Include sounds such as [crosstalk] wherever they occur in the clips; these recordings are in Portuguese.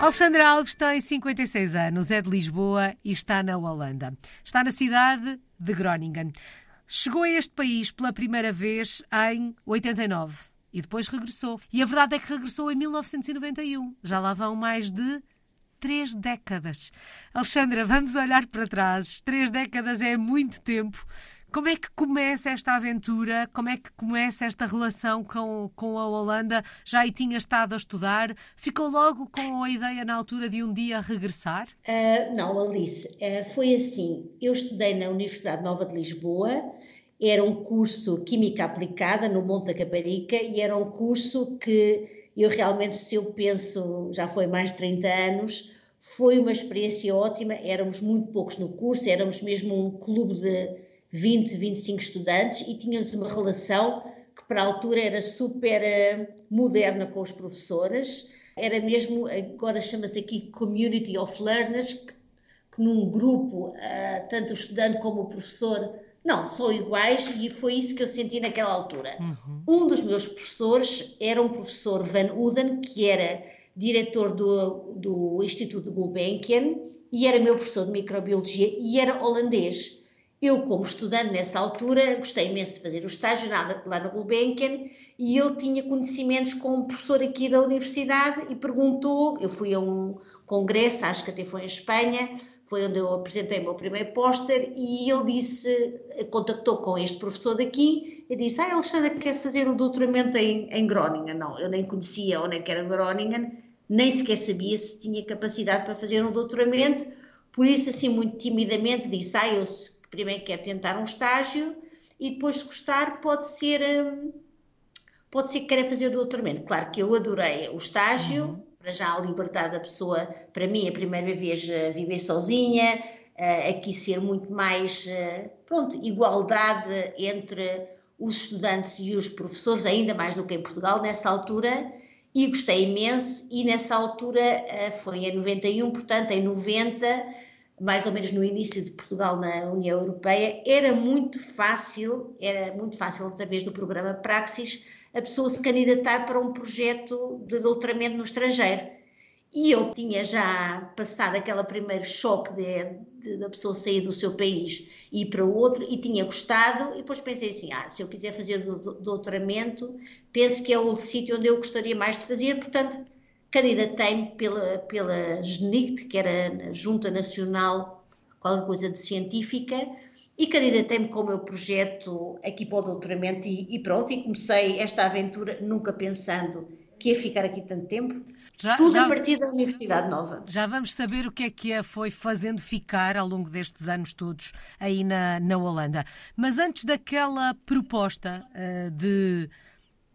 Alexandra Alves tem 56 anos, é de Lisboa e está na Holanda. Está na cidade de Groningen. Chegou a este país pela primeira vez em 89 e depois regressou. E a verdade é que regressou em 1991. Já lá vão mais de três décadas. Alexandra, vamos olhar para trás. Três décadas é muito tempo. Como é que começa esta aventura? Como é que começa esta relação com, com a Holanda? Já aí tinha estado a estudar? Ficou logo com a ideia na altura de um dia regressar? Uh, não, Alice, uh, foi assim. Eu estudei na Universidade Nova de Lisboa, era um curso Química Aplicada no Monte da Caparica e era um curso que eu realmente, se eu penso, já foi mais de 30 anos, foi uma experiência ótima. Éramos muito poucos no curso, éramos mesmo um clube de 20, 25 estudantes e tínhamos uma relação que para a altura era super uh, moderna com os professores, era mesmo, agora chama-se aqui Community of Learners, que, que num grupo, uh, tanto o estudante como o professor, não, são iguais e foi isso que eu senti naquela altura. Uhum. Um dos meus professores era um professor Van Uden, que era diretor do, do Instituto de Gulbenkian e era meu professor de microbiologia e era holandês. Eu, como estudante nessa altura, gostei imenso de fazer o estágio lá na Gulbenkian e ele tinha conhecimentos com um professor aqui da universidade e perguntou, eu fui a um congresso, acho que até foi em Espanha, foi onde eu apresentei o meu primeiro póster e ele disse, contactou com este professor daqui e disse, ah, Alexandra quer fazer um doutoramento em, em Groningen. Não, eu nem conhecia onde é que era Groningen, nem sequer sabia se tinha capacidade para fazer um doutoramento, por isso assim muito timidamente disse, ah, eu primeiro quer tentar um estágio e depois, se gostar, pode ser, hum, pode ser que queira fazer o doutoramento. Claro que eu adorei o estágio, uhum. para já a liberdade da pessoa, para mim, a primeira vez viver sozinha, aqui ser muito mais, pronto, igualdade entre os estudantes e os professores, ainda mais do que em Portugal nessa altura, e gostei imenso, e nessa altura foi em 91, portanto em 90 mais ou menos no início de Portugal na União Europeia, era muito fácil, era muito fácil através do programa Praxis, a pessoa se candidatar para um projeto de doutoramento no estrangeiro. E eu tinha já passado aquele primeiro choque da pessoa sair do seu país e ir para o outro, e tinha gostado, e depois pensei assim: ah, se eu quiser fazer doutoramento, penso que é o sítio onde eu gostaria mais de fazer, portanto, candidatei-me pela, pela GNICT, que era a Junta Nacional, qualquer coisa de científica, e candidatei-me com o meu projeto aqui para o doutoramento e, e, pronto, e comecei esta aventura nunca pensando que ia ficar aqui tanto tempo. Já, Tudo já, a partir da Universidade Nova. Já vamos saber o que é que a foi fazendo ficar ao longo destes anos todos aí na, na Holanda. Mas antes daquela proposta uh, de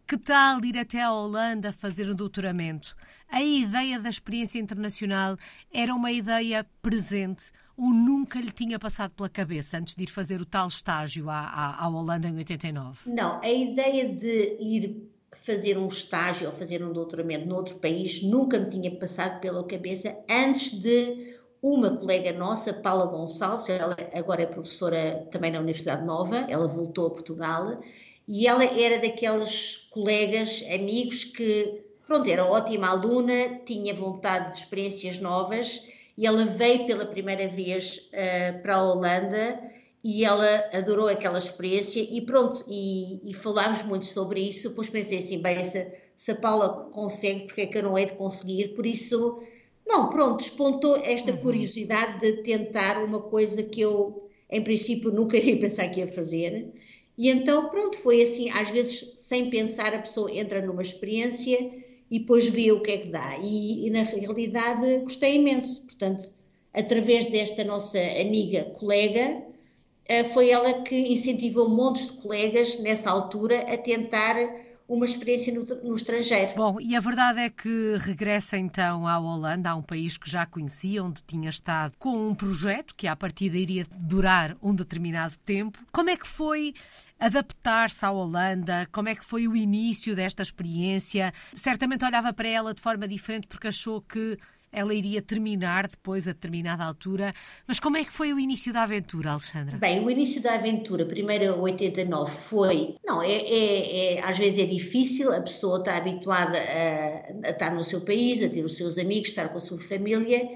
que tal ir até a Holanda fazer um doutoramento? A ideia da experiência internacional era uma ideia presente ou nunca lhe tinha passado pela cabeça antes de ir fazer o tal estágio à, à, à Holanda em 89? Não, a ideia de ir fazer um estágio ou fazer um doutoramento noutro país nunca me tinha passado pela cabeça antes de uma colega nossa, Paula Gonçalves, ela agora é professora também na Universidade Nova, ela voltou a Portugal e ela era daqueles colegas, amigos que, pronto, era ótima aluna, tinha vontade de experiências novas e ela veio pela primeira vez uh, para a Holanda e ela adorou aquela experiência e pronto, e, e falámos muito sobre isso, depois pensei assim, bem, se, se a Paula consegue, porque é que eu não hei de conseguir, por isso, não, pronto, despontou esta uhum. curiosidade de tentar uma coisa que eu, em princípio, nunca [laughs] iria pensar que ia fazer, e então, pronto, foi assim, às vezes, sem pensar, a pessoa entra numa experiência e depois vê o que é que dá. E, e na realidade, gostei imenso. Portanto, através desta nossa amiga colega, eh, foi ela que incentivou montes de colegas nessa altura a tentar uma experiência no, no, estrangeiro. Bom, e a verdade é que regressa então à Holanda, a um país que já conhecia, onde tinha estado com um projeto que à partida iria durar um determinado tempo. Como é que foi adaptar-se à Holanda? Como é que foi o início desta experiência? Certamente olhava para ela de forma diferente porque achou que ela iria terminar depois a determinada altura. Mas como é que foi o início da aventura, Alexandra? Bem, o início da aventura, primeiro 89, foi. Não, é, é, é às vezes é difícil, a pessoa está habituada a, a estar no seu país, a ter os seus amigos, estar com a sua família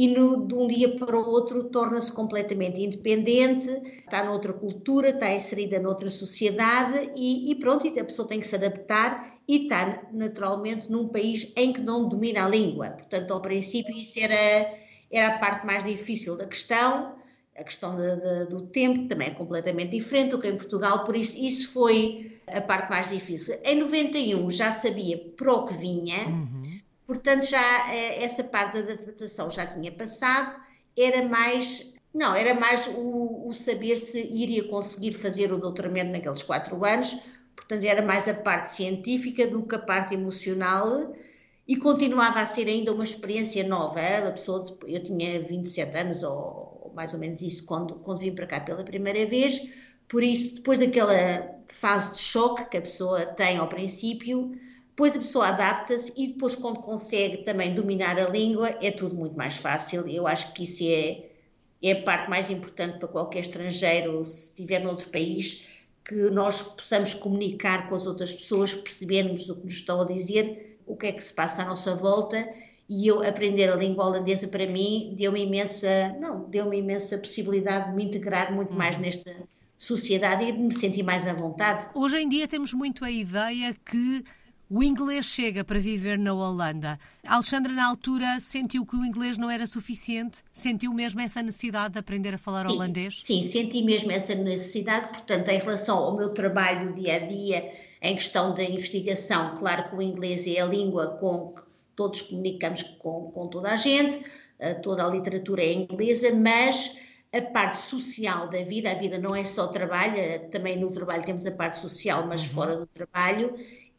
e no, de um dia para o outro torna-se completamente independente, está noutra cultura, está inserida noutra sociedade e, e, pronto, e a pessoa tem que se adaptar e está naturalmente num país em que não domina a língua. Portanto, ao princípio isso era, era a parte mais difícil da questão, a questão de, de, do tempo também é completamente diferente do que em Portugal, por isso isso foi a parte mais difícil. Em 91 já sabia para o que vinha, uhum Portanto, já eh, essa parte da adaptação já tinha passado, era mais. Não, era mais o, o saber se iria conseguir fazer o doutoramento naqueles quatro anos, portanto, era mais a parte científica do que a parte emocional e continuava a ser ainda uma experiência nova. A pessoa, eu tinha 27 anos, ou, ou mais ou menos isso, quando, quando vim para cá pela primeira vez, por isso, depois daquela fase de choque que a pessoa tem ao princípio, depois a pessoa adapta-se e depois, quando consegue também dominar a língua, é tudo muito mais fácil. Eu acho que isso é, é a parte mais importante para qualquer estrangeiro, se estiver noutro país, que nós possamos comunicar com as outras pessoas, percebermos o que nos estão a dizer, o que é que se passa à nossa volta. E eu aprender a língua holandesa para mim deu-me imensa, não, deu-me imensa possibilidade de me integrar muito mais uhum. nesta sociedade e de me sentir mais à vontade. Hoje em dia temos muito a ideia que o inglês chega para viver na Holanda. A Alexandra, na altura, sentiu que o inglês não era suficiente? Sentiu mesmo essa necessidade de aprender a falar sim, holandês? Sim, senti mesmo essa necessidade. Portanto, em relação ao meu trabalho dia a dia, em questão da investigação, claro que o inglês é a língua com que todos comunicamos com, com toda a gente, eh, toda a literatura é inglesa, mas a parte social da vida, a vida não é só trabalho, eh, também no trabalho temos a parte social, mas uhum. fora do trabalho,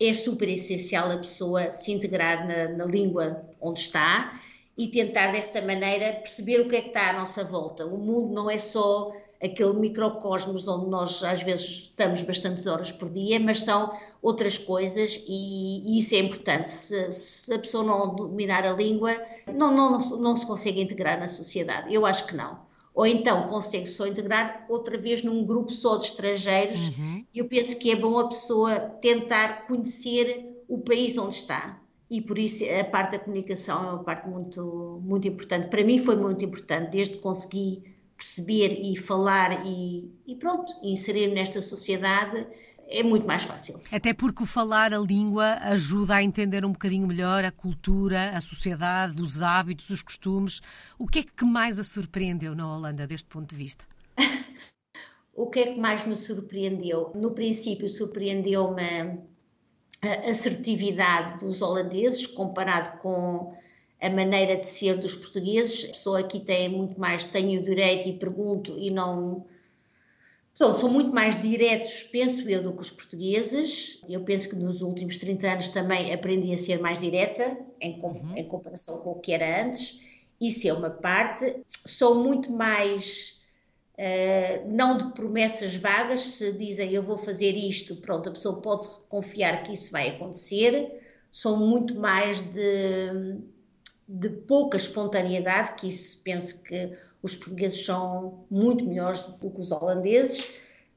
é super essencial a pessoa se integrar na, na, língua onde está e tentar dessa maneira perceber o que é que está à nossa volta. O mundo não é só aquele microcosmos onde nós às vezes estamos bastantes horas por dia, mas são outras coisas e, e isso é importante. Se, se, a pessoa não dominar a língua, não, não, não, não se consegue integrar na sociedade. Eu acho que não ou então consegue só integrar outra vez num grupo só de estrangeiros. Uhum. E eu penso que é bom a pessoa tentar conhecer o país onde está. E por isso a parte da comunicação é uma parte muito, muito importante. Para mim foi muito importante, desde que consegui perceber e falar e, e pronto, inserir nesta sociedade é muito mais fácil. Até porque o falar a língua ajuda a entender um bocadinho melhor a cultura, a sociedade, os hábitos, os costumes. O que é que mais a surpreendeu na Holanda deste ponto de vista? [laughs] o que é que mais me surpreendeu? No princípio, surpreendeu-me a assertividade dos holandeses comparado com a maneira de ser dos portugueses. A pessoa aqui tem muito mais tenho o direito e pergunto e não são, são muito mais diretos, penso eu, do que os portugueses. Eu penso que nos últimos 30 anos também aprendi a ser mais direta, em, uhum. em comparação com o que era antes. Isso é uma parte. São muito mais. Uh, não de promessas vagas, se dizem eu vou fazer isto, pronto, a pessoa pode confiar que isso vai acontecer. São muito mais de, de pouca espontaneidade, que isso penso que os portugueses são muito melhores do que os holandeses.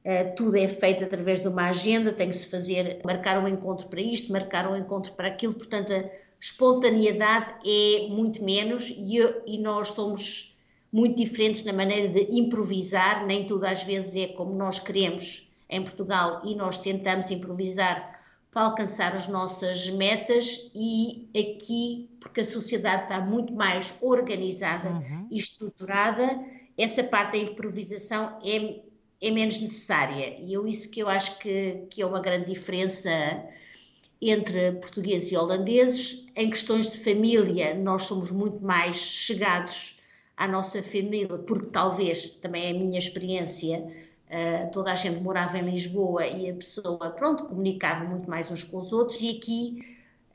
Uh, tudo é feito através de uma agenda, tem que se fazer, marcar um encontro para isto, marcar um encontro para aquilo, portanto a espontaneidade é muito menos e, eu, e nós somos muito diferentes na maneira de improvisar, nem tudo às vezes é como nós queremos em Portugal e nós tentamos improvisar para alcançar as nossas metas e aqui, porque a sociedade está muito mais organizada uhum. e estruturada, essa parte da improvisação é, é menos necessária. E eu isso que eu acho que, que é uma grande diferença entre portugueses e holandeses. Em questões de família, nós somos muito mais chegados à nossa família, porque talvez, também é a minha experiência, Uh, toda a gente morava em Lisboa e a pessoa, pronto, comunicava muito mais uns com os outros, e aqui,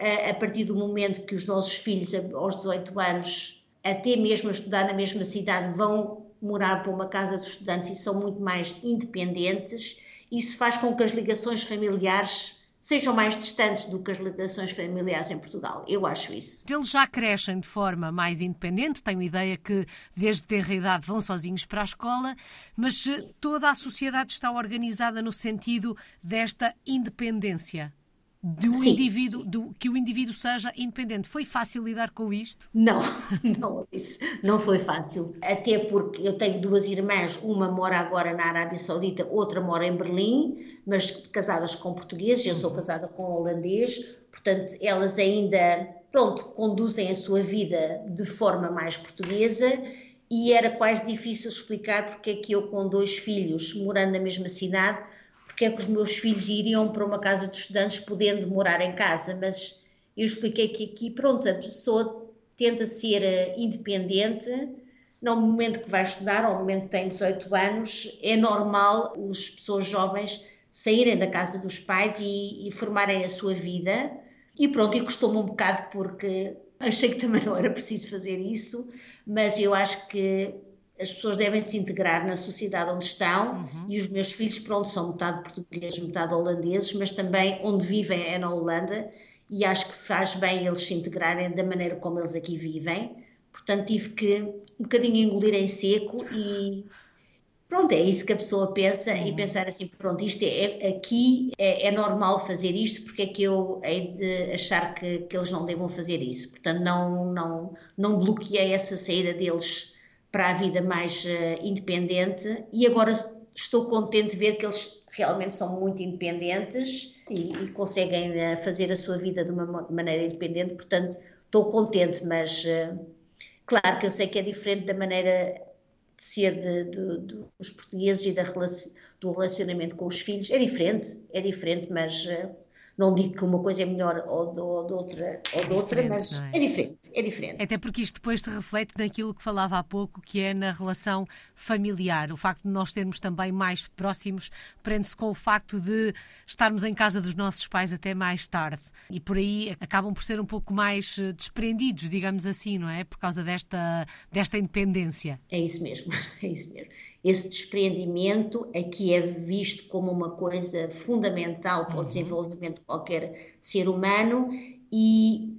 uh, a partir do momento que os nossos filhos, aos 18 anos, até mesmo a estudar na mesma cidade, vão morar para uma casa de estudantes e são muito mais independentes, isso faz com que as ligações familiares sejam mais distantes do que as ligações familiares em Portugal. Eu acho isso. Eles já crescem de forma mais independente, tenho ideia que desde ter idade vão sozinhos para a escola, mas Sim. toda a sociedade está organizada no sentido desta independência do sim, indivíduo, sim. Do, que o indivíduo seja independente. Foi fácil lidar com isto? Não, [laughs] não, isso não foi fácil. Até porque eu tenho duas irmãs, uma mora agora na Arábia Saudita, outra mora em Berlim, mas casadas com portugueses, eu sou uhum. casada com holandês, portanto, elas ainda, pronto, conduzem a sua vida de forma mais portuguesa e era quase difícil explicar porque é que eu, com dois filhos, morando na mesma cidade, porque é que os meus filhos iriam para uma casa de estudantes podendo morar em casa, mas eu expliquei que aqui, pronto, a pessoa tenta ser eh, independente, no momento que vai estudar, ao momento que tem 18 anos, é normal as pessoas jovens saírem da casa dos pais e, e formarem a sua vida. E pronto, e custou-me um bocado porque achei que também não era preciso fazer isso, mas eu acho que as pessoas devem se integrar na sociedade onde estão uhum. e os meus filhos, pronto, são metade portugueses, metade holandeses, mas também onde vivem é na Holanda e acho que faz bem eles se integrarem da maneira como eles aqui vivem. Portanto, tive que um bocadinho engolir em seco e pronto, é isso que a pessoa pensa uhum. e pensar assim, pronto, isto é, aqui é, é, normal fazer isto, porque é que eu hei de achar que, que eles não devam fazer isso. Portanto, não, não, não bloqueei essa saída deles para a vida mais uh, independente e agora estou contente de ver que eles realmente são muito independentes e, e conseguem uh, fazer a sua vida de uma maneira independente, portanto estou contente, mas uh, claro que eu sei que é diferente da maneira de ser de, de, de, dos portugueses e da, do relacionamento com os filhos, é diferente, é diferente, mas não digo que uma coisa é melhor ou de, ou de outra, ou de outra mas é? é? diferente, é diferente. Até porque isto depois se reflete naquilo que falava há pouco, que é na relação familiar. O facto de nós termos também mais próximos prende-se com o facto de estarmos em casa dos nossos pais até mais tarde. E por aí acabam por ser um pouco mais eh, desprendidos, digamos assim, não é? Por causa desta, desta independência. É isso mesmo, [laughs] é isso mesmo esse desprendimento aqui é visto como uma coisa fundamental para o uhum. desenvolvimento de qualquer ser humano e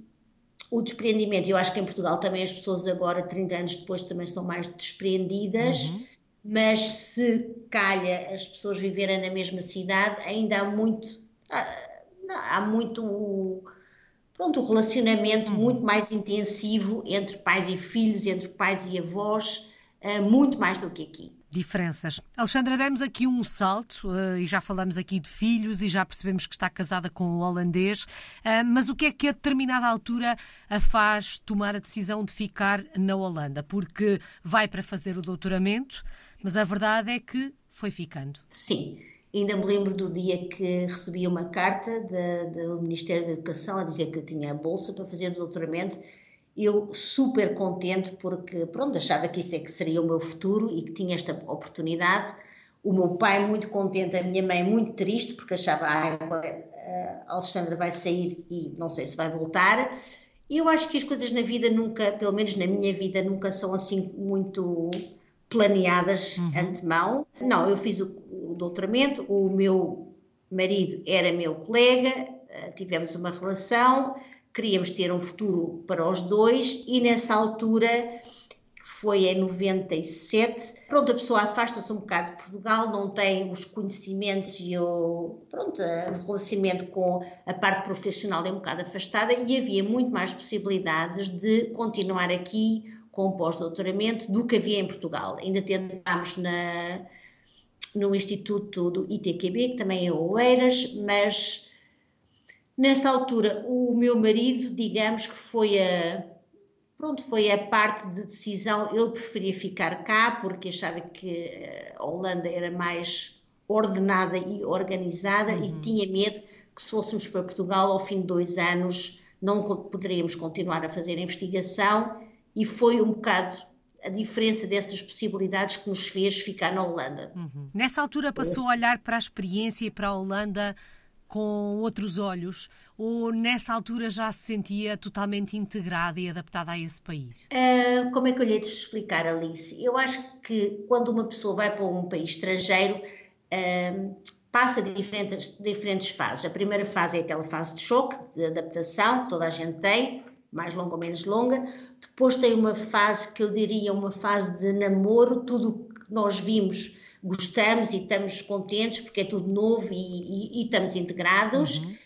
o desprendimento, eu acho que em Portugal também as pessoas agora, 30 anos depois, também são mais desprendidas, uhum. mas se calha as pessoas viverem na mesma cidade, ainda há muito, há, há muito, pronto, o relacionamento uhum. muito mais intensivo entre pais e filhos, entre pais e avós, eh, muito mais do que aqui diferenças. Alexandra, demos aqui um salto uh, e já falamos aqui de filhos e já percebemos que está casada com um holandês, uh, mas o que é que a determinada altura a faz tomar a decisão de ficar na Holanda? Porque vai para fazer o doutoramento, mas a verdade é que foi ficando. Sim. Ainda me lembro do dia que recebi uma carta do Ministério da Educação a dizer que eu tinha a bolsa para fazer o doutoramento eu super contente porque, pronto, achava que isso é que seria o meu futuro e que tinha esta oportunidade. O meu pai muito contente, a minha mãe muito triste porque achava, ah, agora a Alexandra vai sair e não sei se vai voltar. E eu acho que as coisas na vida nunca, pelo menos na minha vida, nunca são assim muito planeadas uhum. antemão. Não, eu fiz o, o doutoramento, o meu marido era meu colega, eh, tivemos uma relação, queríamos ter um futuro para os dois e nessa altura, que foi em 97, pronto, a pessoa afasta-se um bocado de Portugal, não tem os conhecimentos e o, pronto, o relacionamento com a parte profissional é um bocado afastada e havia muito mais possibilidades de continuar aqui com o pós-doutoramento do que havia em Portugal. Ainda tentámos na, no Instituto do ITQB, que também é Oeiras, mas Nessa altura, o meu marido, digamos que foi a, pronto, foi a parte de decisão, ele preferia ficar cá porque achava que a Holanda era mais ordenada e organizada uhum. e tinha medo que se fôssemos para Portugal ao fim de dois anos não poderíamos continuar a fazer a investigação e foi um bocado a diferença dessas possibilidades que nos fez ficar na Holanda. Uhum. Nessa altura passou a olhar para a experiência e para a Holanda com outros olhos ou nessa altura já se sentia totalmente integrada e adaptada a esse país? Uh, como é que eu lhe hei de explicar, Alice? Eu acho que quando uma pessoa vai para um país estrangeiro, uh, passa diferentes, diferentes fases. A primeira fase é aquela fase de choque, de adaptação, que toda a gente tem, mais longa ou menos longa. Depois tem uma fase que eu diria uma fase de namoro, tudo o que nós vimos gostamos e estamos contentes porque é tudo novo e, e, e estamos integrados. Uhum.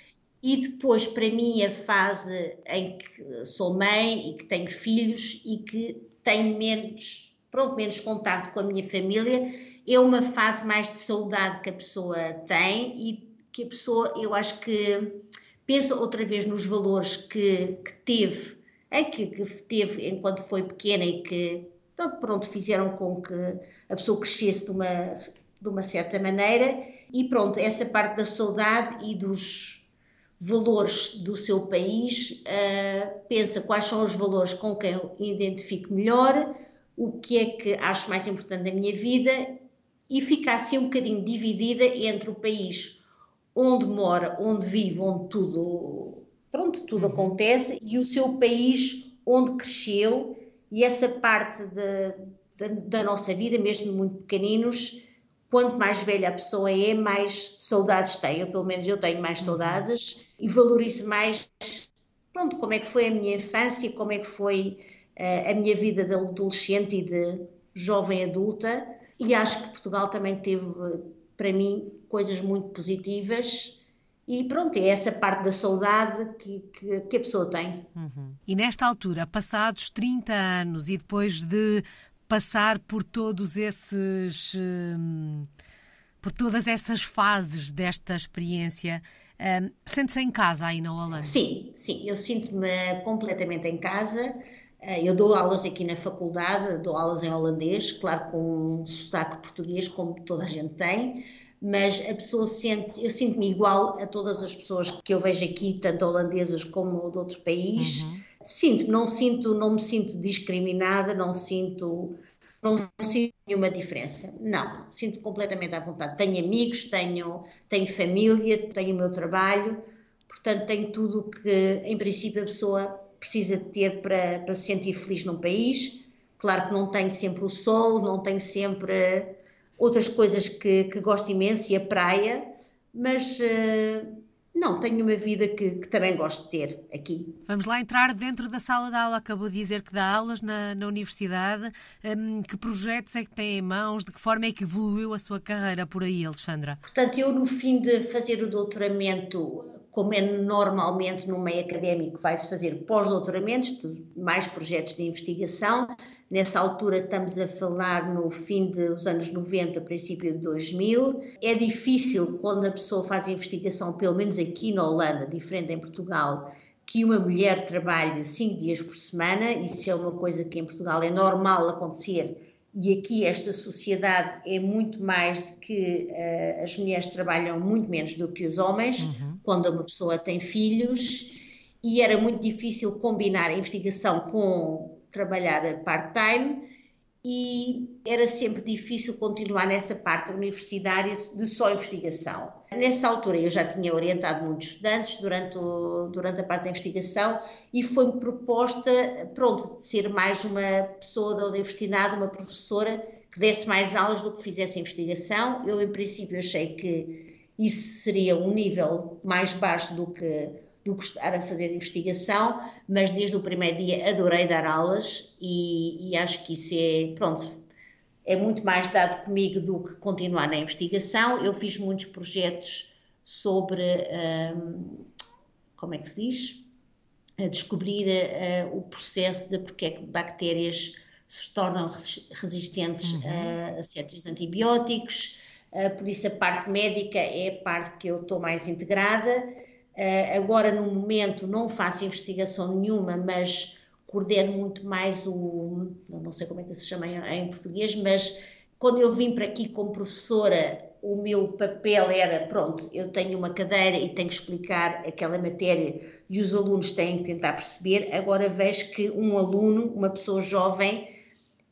E depois, para mim, a fase em que sou mãe e que tenho filhos e que tenho menos, pronto, menos contato com a minha família, é uma fase mais de saudade que a pessoa tem e que a pessoa, eu acho que pensa outra vez nos valores que, que teve, é, que, que, teve enquanto foi pequena e que então, pronto, fizeram com que a pessoa crescesse de uma, de uma certa maneira e pronto, essa parte da saudade e dos valores do seu país, uh, pensa quais são os valores com quem eu identifico melhor, o que é que acho mais importante na minha vida e fica assim um bocadinho dividida entre o país onde mora, onde vive, onde tudo, pronto, tudo uhum. acontece e o seu país onde cresceu e essa parte de, de, da nossa vida, mesmo muito pequeninos, quanto mais velha a pessoa é, mais saudades tem. Eu, pelo menos, eu tenho mais uhum. saudades e valorizo mais, pronto, como é que foi a minha infância, como é que foi uh, a minha vida de adolescente e de jovem adulta. E acho que Portugal também teve, para mim, coisas muito positivas e pronto, é essa parte da saudade que, que, que a pessoa tem. Uhum. E nesta altura, passados 30 anos e depois de passar por todos esses. Hum, por todas essas fases desta experiência, hum, sente-se em casa aí na Holanda? Sim, sim, eu sinto-me completamente em casa. Eh, eu dou aulas aqui na faculdade, dou aulas em holandês, claro, com um sotaque português, como toda a gente tem mas a pessoa sente, eu sinto-me igual a todas as pessoas que eu vejo aqui, tanto holandesas como de outros países. Uhum. Sinto, não sinto, não me sinto discriminada, não sinto, não sinto nenhuma diferença. Não, sinto completamente à vontade. Tenho amigos, tenho, tenho família, tenho o meu trabalho, portanto tenho tudo o que, em princípio, a pessoa precisa de ter para, para se sentir feliz num país. Claro que não tenho sempre o sol, não tenho sempre outras coisas que, que gosto imenso e a praia, mas uh, não, tenho uma vida que, que, também gosto de ter aqui. Vamos lá entrar dentro da sala de aula. Acabou de dizer que dá aulas na, na universidade. Um, que projetos é que tem em mãos? De que forma é que evoluiu a sua carreira por aí, Alexandra? Portanto, eu no fim de fazer o doutoramento como é normalmente no meio académico, vai-se fazer pós-doutoramentos, mais projetos de investigação. Nessa altura estamos a falar no fim dos anos 90, princípio de 2000. É difícil quando a pessoa faz investigação, pelo menos aqui na Holanda, diferente em Portugal, que uma mulher trabalhe cinco dias por semana. Isso é uma coisa que em Portugal é normal acontecer e aqui esta sociedade é muito mais de que uh, as mulheres trabalham muito menos do que os homens uhum. Quando uma pessoa tem filhos e era muito difícil combinar a investigação com trabalhar part-time e era sempre difícil continuar nessa parte universitária de só investigação. Nessa altura eu já tinha orientado muitos estudantes durante, o, durante a parte da investigação e foi-me proposta, pronto, de ser mais uma pessoa da universidade, uma professora que desse mais aulas do que fizesse investigação. Eu, em princípio, achei que isso seria um nível mais baixo do que do que estar a fazer investigação, mas desde o primeiro dia adorei dar aulas e, e, acho que isso é, pronto, é muito mais dado comigo do que continuar na investigação. Eu fiz muitos projetos sobre, um, como é que se diz? A descobrir uh, o processo de porque é que bactérias se tornam resistentes uhum. a, a certos antibióticos. Uh, por isso a parte médica é a parte que eu estou mais integrada Uh, agora, no momento, não faço investigação nenhuma, mas coordeno muito mais o. Não sei como é que se chama em português, mas quando eu vim para aqui como professora, o meu papel era: pronto, eu tenho uma cadeira e tenho que explicar aquela matéria e os alunos têm que tentar perceber. Agora vejo que um aluno, uma pessoa jovem,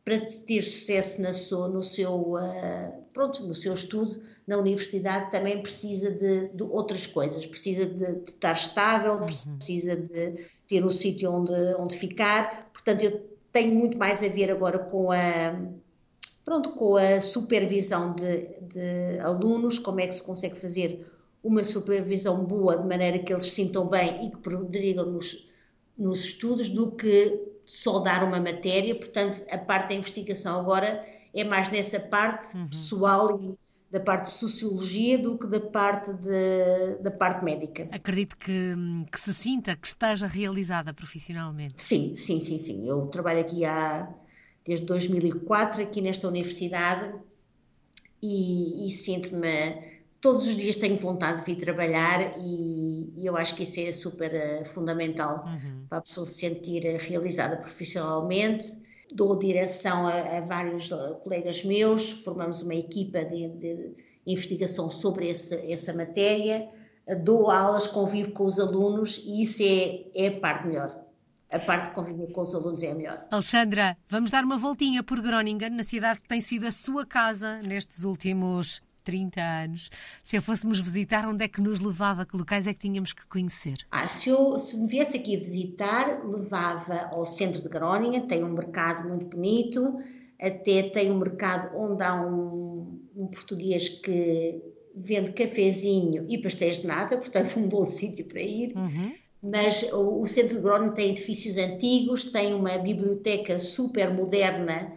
para ter sucesso na sua, no, seu, uh, pronto, no seu estudo na universidade também precisa de, de outras coisas, precisa de, de estar estável, uhum. precisa de ter um sítio onde, onde ficar. Portanto, eu tenho muito mais a ver agora com a, pronto, com a supervisão de, de alunos, como é que se consegue fazer uma supervisão boa, de maneira que eles se sintam bem e que progridam nos, nos estudos, do que só dar uma matéria. Portanto, a parte da investigação agora é mais nessa parte uhum. pessoal e da parte de sociologia do que da parte, de, da parte médica. Acredito que, que se sinta, que esteja realizada profissionalmente. Sim, sim, sim, sim. Eu trabalho aqui há, desde 2004, aqui nesta universidade, e, e sinto-me todos os dias tenho vontade de vir trabalhar e, e eu acho que isso é super uh, fundamental uhum. para a pessoa se sentir uh, realizada profissionalmente. Dou direção a, a vários uh, colegas meus, formamos uma equipa de, de investigação sobre esse, essa matéria, dou aulas, convivo com os alunos e isso é, é a parte melhor. A parte de conviver com os alunos é a melhor. Alexandra, vamos dar uma voltinha por Groningen, na cidade que tem sido a sua casa nestes últimos 30 anos, se a fôssemos visitar, onde é que nos levava? Que locais é que tínhamos que conhecer? Ah, se, eu, se me viesse aqui a visitar, levava ao centro de Groningen, tem um mercado muito bonito, até tem um mercado onde há um, um português que vende cafezinho e pastéis de nata, portanto um bom [laughs] sítio para ir. Uhum. Mas o, o centro de Groningen tem edifícios antigos, tem uma biblioteca super moderna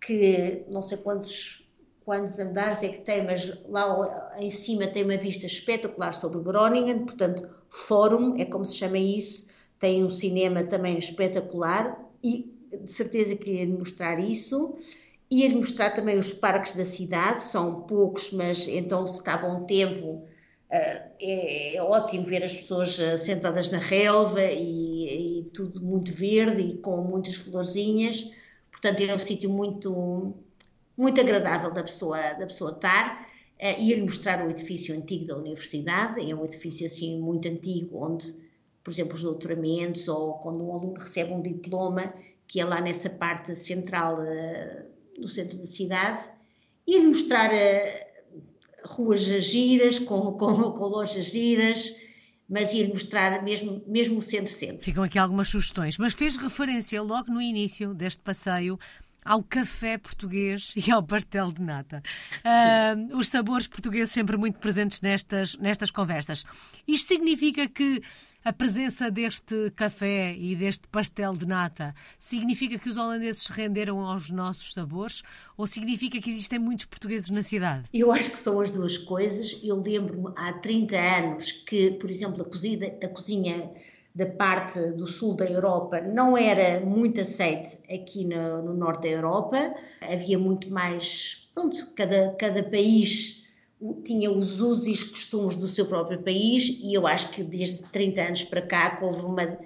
que não sei quantos quantos andares é que tem, mas lá em cima tem uma vista espetacular sobre Groningen, portanto, Fórum, é como se chama isso, tem um cinema também espetacular e de certeza queria lhe mostrar isso. Ia-lhe mostrar também os parques da cidade, são poucos, mas então se está bom tempo, eh, é, é, ótimo ver as pessoas eh, sentadas na relva e, e tudo muito verde e com muitas florzinhas. Portanto, é um sítio muito muito agradável da pessoa, da pessoa estar. Uh, ia-lhe mostrar o edifício antigo da universidade, é um edifício assim muito antigo, onde, por exemplo, os doutoramentos ou quando um aluno recebe um diploma, que é lá nessa parte central uh, do centro da cidade. Ia-lhe mostrar uh, ruas giras, com, com, com lojas giras, mas ia-lhe mostrar mesmo, mesmo o centro-centro. Ficam aqui algumas sugestões, mas fez referência logo no início deste passeio ao café português [laughs] e ao pastel de nata. Uh, os sabores portugueses sempre muito presentes nestas, nestas conversas. Isto significa que a presença deste café e deste pastel de nata significa que os holandeses se renderam aos nossos sabores ou significa que existem muitos portugueses na cidade? Eu acho que são as duas coisas. Eu lembro-me há 30 anos que, por exemplo, a a cozinha da parte do sul da Europa não era muito aceite aqui no, no norte da Europa. Havia muito mais. Pronto, cada, cada país tinha os usos e costumes do seu próprio país e eu acho que desde 30 anos para cá houve uma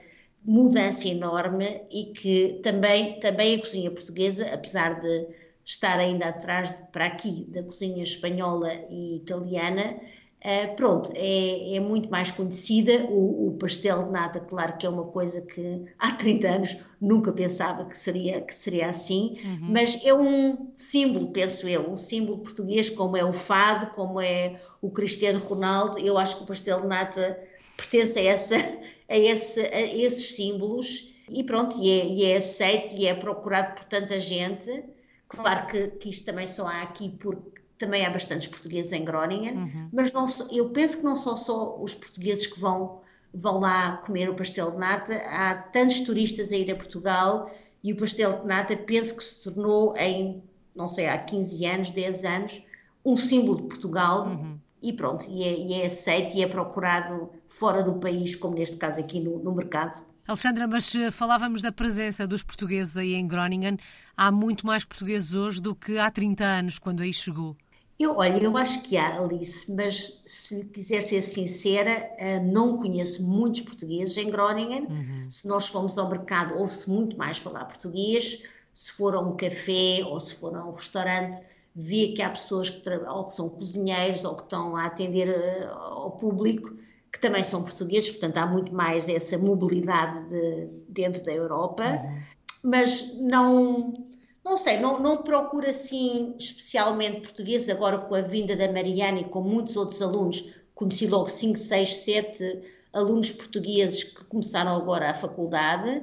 mudança enorme e que também, também a cozinha portuguesa, apesar de estar ainda atrás de, para aqui da cozinha espanhola e italiana, Uh, pronto, é, é, muito mais conhecida. O, o, pastel de nata, claro que é uma coisa que há [laughs] 30 anos nunca pensava que seria, que seria assim, uhum. mas é um símbolo, penso eu, um símbolo português, como é o fado, como é o Cristiano Ronaldo. Eu acho que o pastel de nata pertence a, essa, [laughs] a, esse, a esses símbolos e pronto, e é, e é aceito e é procurado por tanta gente. Claro que, que isto também só há aqui porque também há bastantes portugueses em Groningen, uhum. mas não, eu penso que não são só os portugueses que vão, vão lá comer o pastel de nata, há tantos turistas a ir a Portugal e o pastel de nata penso que se tornou em, não sei, há 15 anos, 10 anos, um símbolo de Portugal uhum. e pronto, e é, e é, aceito e é procurado fora do país, como neste caso aqui no, no mercado. Alexandra, mas eh, falávamos da presença dos portugueses aí em Groningen. Há muito mais portugueses hoje do que há 30 anos, quando aí chegou. Eu, olha, eu acho que há, Alice, mas se quiser ser sincera, eh, não conheço muitos portugueses em Groningen. Uhum. Se nós formos ao mercado, ouve-se muito mais falar português. Se for a um café ou se for a um restaurante, vê que há pessoas que, ou que são cozinheiros ou que estão a atender eh, ao público que também são portugueses, portanto há muito mais essa mobilidade de, dentro da Europa, uhum. mas não não sei, não, não procuro assim especialmente português, agora com a vinda da Mariana e com muitos outros alunos, conheci logo 5, 6, 7 alunos portugueses que começaram agora a faculdade,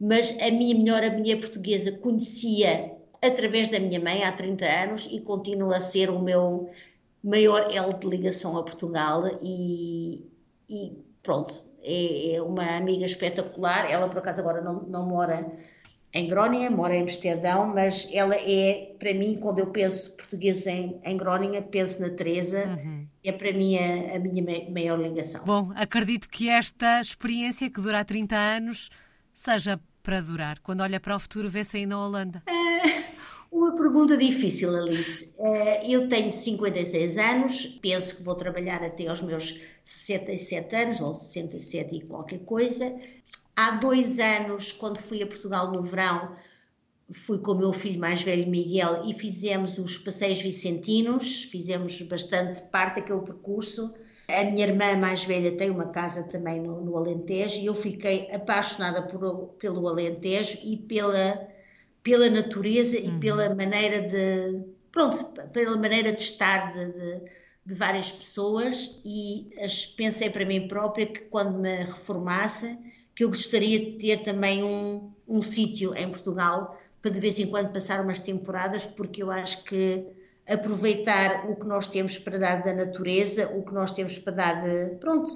mas a minha melhor amiga portuguesa conhecia através da minha mãe há 30 anos e continua a ser o meu maior elo de ligação a Portugal e, e pronto, é, é, uma amiga espetacular. Ela, por acaso, agora não, não mora em Groningen, mora em Amsterdão, mas ela é, para mim, quando eu penso português em, em Groningen, penso na Teresa, uhum. é para mim a, a, minha maior ligação. Bom, acredito que esta experiência, que dura há 30 anos, seja para durar. Quando olha para o futuro, vê-se aí na Holanda. Uh, uma pergunta difícil, Alice. Uh, eu tenho 56 anos, penso que vou trabalhar até aos meus 67 anos, ou 67 e qualquer coisa. Há dois anos, quando fui a Portugal no verão, fui com o meu filho mais velho, Miguel, e fizemos os passeios vicentinos, fizemos bastante parte daquele percurso. A minha irmã mais velha tem uma casa também no, no Alentejo e eu fiquei apaixonada por, pelo Alentejo e pela, pela natureza uhum. e pela maneira de, pronto, pela maneira de estar de, de, de várias pessoas e as, pensei para mim própria que quando me reformasse que eu gostaria de ter também um, um sítio em Portugal para de vez em quando passar umas temporadas, porque eu acho que aproveitar o que nós temos para dar da natureza, o que nós temos para dar de, pronto,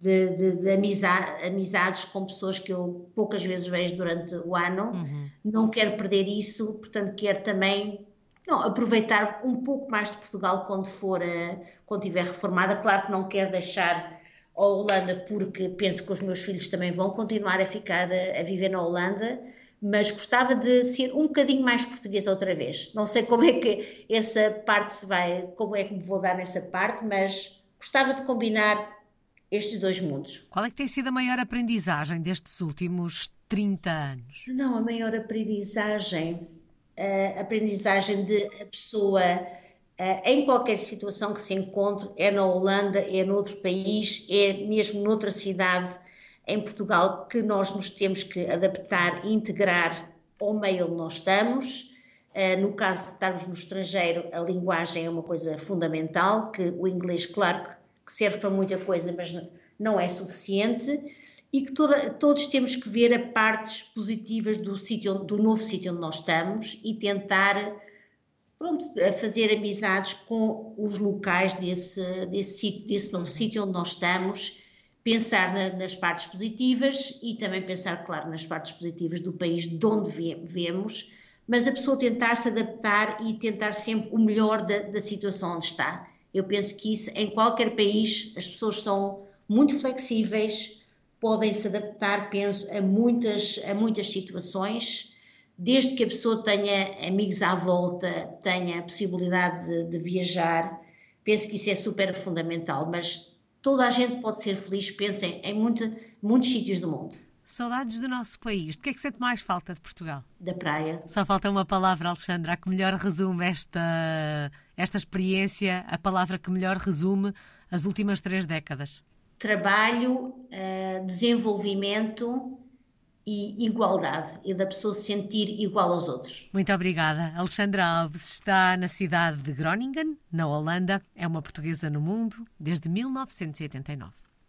de, de, de amizade, amizades com pessoas que eu poucas vezes vejo durante o ano, uhum. não quero perder isso, portanto quero também não, aproveitar um pouco mais de Portugal quando for, uh, quando estiver reformada, claro que não quero deixar a Holanda porque penso que os meus filhos também vão continuar a ficar a, a viver na Holanda, mas gostava de ser um bocadinho mais portuguesa outra vez. Não sei como é que essa parte se vai, como é que me vou dar nessa parte, mas gostava de combinar estes dois mundos. Qual é que tem sido a maior aprendizagem destes últimos 30 anos? Não, a maior aprendizagem, a aprendizagem de a pessoa eh, em qualquer situação que se encontre, é na Holanda, é noutro país, é mesmo noutra cidade em Portugal, que nós nos temos que adaptar e integrar ao meio onde nós estamos. Eh, no caso de estarmos no estrangeiro, a linguagem é uma coisa fundamental, que o inglês, claro que serve para muita coisa, mas não é suficiente, e que toda, todos temos que ver as partes positivas do, sítio, do novo sítio onde nós estamos e tentar pronto, a fazer amizades com os locais desse, desse, desse novo sítio onde nós estamos, pensar na, nas partes positivas e também pensar, claro, nas partes positivas do país de onde vemos, mas a pessoa tentar se adaptar e tentar sempre o melhor da, da situação onde está. Eu penso que isso, em qualquer país, as pessoas são muito flexíveis, podem se adaptar, penso, a muitas, a muitas situações desde que a pessoa tenha amigos à volta, tenha a possibilidade de, de, viajar, penso que isso é super fundamental. Mas toda a gente pode ser feliz, pensem em muita, muitos sítios do mundo. Saudades do nosso país. De que é que sente mais falta de Portugal? Da praia. Só falta uma palavra, Alexandra, que melhor resume esta, esta experiência, a palavra que melhor resume as últimas três décadas. Trabalho, uh, desenvolvimento e igualdade e da pessoa se sentir igual aos outros. Muito obrigada. Alexandra Alves está na cidade de Groningen, na Holanda. É uma portuguesa no mundo desde 1989.